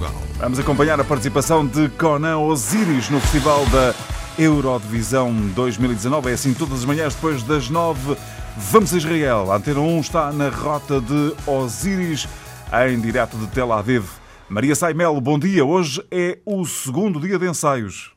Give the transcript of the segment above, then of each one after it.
Portugal. Vamos acompanhar a participação de Conan Osiris no Festival da Eurodivisão 2019. É assim todas as manhãs depois das nove. Vamos a Israel. A Antena 1 está na rota de Osiris, em direto de Tel Aviv. Maria Saimelo, bom dia. Hoje é o segundo dia de ensaios.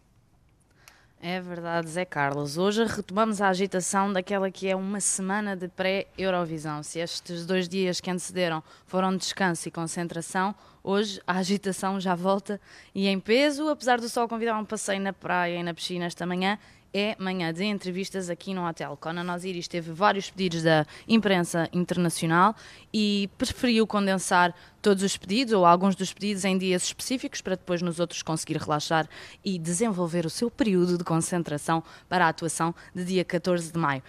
É verdade, Zé Carlos. Hoje retomamos a agitação daquela que é uma semana de pré-Eurovisão. Se estes dois dias que antecederam foram de descanso e concentração, hoje a agitação já volta e em peso. Apesar do sol convidar um passeio na praia e na piscina esta manhã, é manhã de entrevistas aqui no hotel. Conan Osiris teve vários pedidos da imprensa internacional e preferiu condensar todos os pedidos ou alguns dos pedidos em dias específicos para depois nos outros conseguir relaxar e desenvolver o seu período de concentração para a atuação de dia 14 de maio.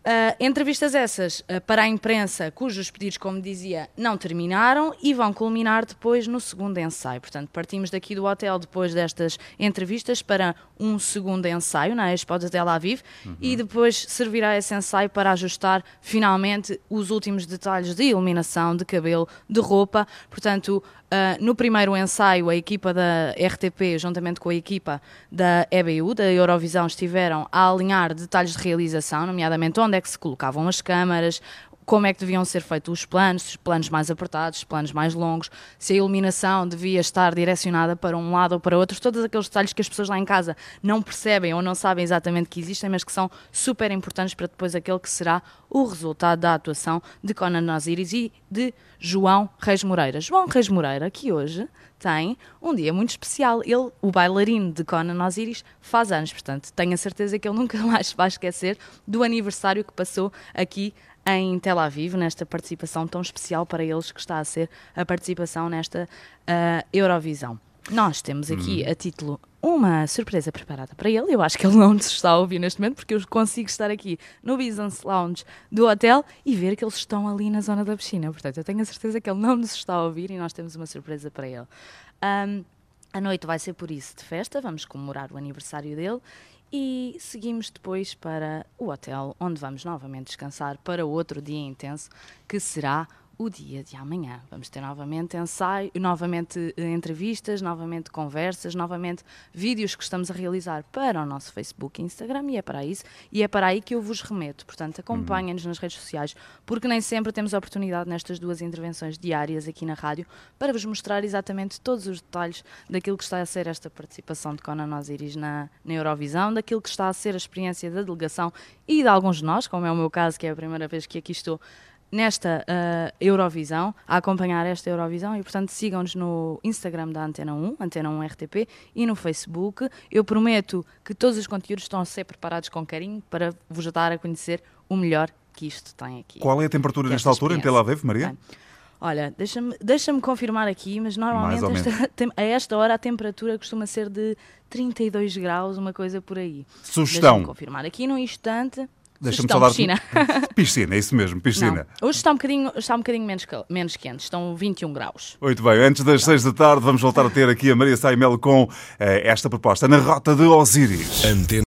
Uh, entrevistas essas uh, para a imprensa, cujos pedidos, como dizia, não terminaram e vão culminar depois no segundo ensaio. Portanto, partimos daqui do hotel depois destas entrevistas para um segundo ensaio na Expo de Tel Aviv uhum. e depois servirá esse ensaio para ajustar finalmente os últimos detalhes de iluminação, de cabelo, de roupa. Portanto, Uh, no primeiro ensaio, a equipa da RTP, juntamente com a equipa da EBU, da Eurovisão, estiveram a alinhar detalhes de realização, nomeadamente onde é que se colocavam as câmaras, como é que deviam ser feitos os planos, os planos mais apertados, os planos mais longos, se a iluminação devia estar direcionada para um lado ou para outro, todos aqueles detalhes que as pessoas lá em casa não percebem ou não sabem exatamente que existem, mas que são super importantes para depois aquele que será o resultado da atuação de Conan Osiris e de João Reis Moreira. João Reis Moreira, que hoje tem um dia muito especial. Ele, o bailarino de Conan Osiris, faz anos, portanto, tenho a certeza que ele nunca mais vai esquecer do aniversário que passou aqui em Tel Aviv, nesta participação tão especial para eles que está a ser a participação nesta uh, Eurovisão. Nós temos aqui hum. a título uma surpresa preparada para ele. Eu acho que ele não nos está a ouvir neste momento, porque eu consigo estar aqui no Business Lounge do hotel e ver que eles estão ali na zona da piscina. Portanto, eu tenho a certeza que ele não nos está a ouvir e nós temos uma surpresa para ele. Um, a noite vai ser por isso de festa, vamos comemorar o aniversário dele e seguimos depois para o hotel, onde vamos novamente descansar para outro dia intenso, que será o dia de amanhã. Vamos ter novamente ensaio, novamente eh, entrevistas, novamente conversas, novamente vídeos que estamos a realizar para o nosso Facebook e Instagram e é para isso e é para aí que eu vos remeto. Portanto, acompanhem-nos nas redes sociais, porque nem sempre temos a oportunidade nestas duas intervenções diárias aqui na rádio para vos mostrar exatamente todos os detalhes daquilo que está a ser esta participação de Conan Osiris na, na Eurovisão, daquilo que está a ser a experiência da delegação e de alguns de nós, como é o meu caso, que é a primeira vez que aqui estou nesta uh, Eurovisão, a acompanhar esta Eurovisão e, portanto, sigam-nos no Instagram da Antena 1, Antena 1 RTP, e no Facebook. Eu prometo que todos os conteúdos estão a ser preparados com carinho para vos dar a conhecer o melhor que isto tem aqui. Qual é a temperatura nesta altura em Tel Aviv, Maria? Bem, olha, deixa-me deixa confirmar aqui, mas normalmente esta, a esta hora a temperatura costuma ser de 32 graus, uma coisa por aí. Sugestão. Deixa-me confirmar aqui num instante. Deixa-me só dar. Piscina. piscina, é isso mesmo, piscina. Não. Hoje está um bocadinho, está um bocadinho menos, menos quente, estão 21 graus. Muito bem, antes das 6 da tarde, vamos voltar a ter aqui a Maria Saimelo com eh, esta proposta na Rota de Osiris. Antena.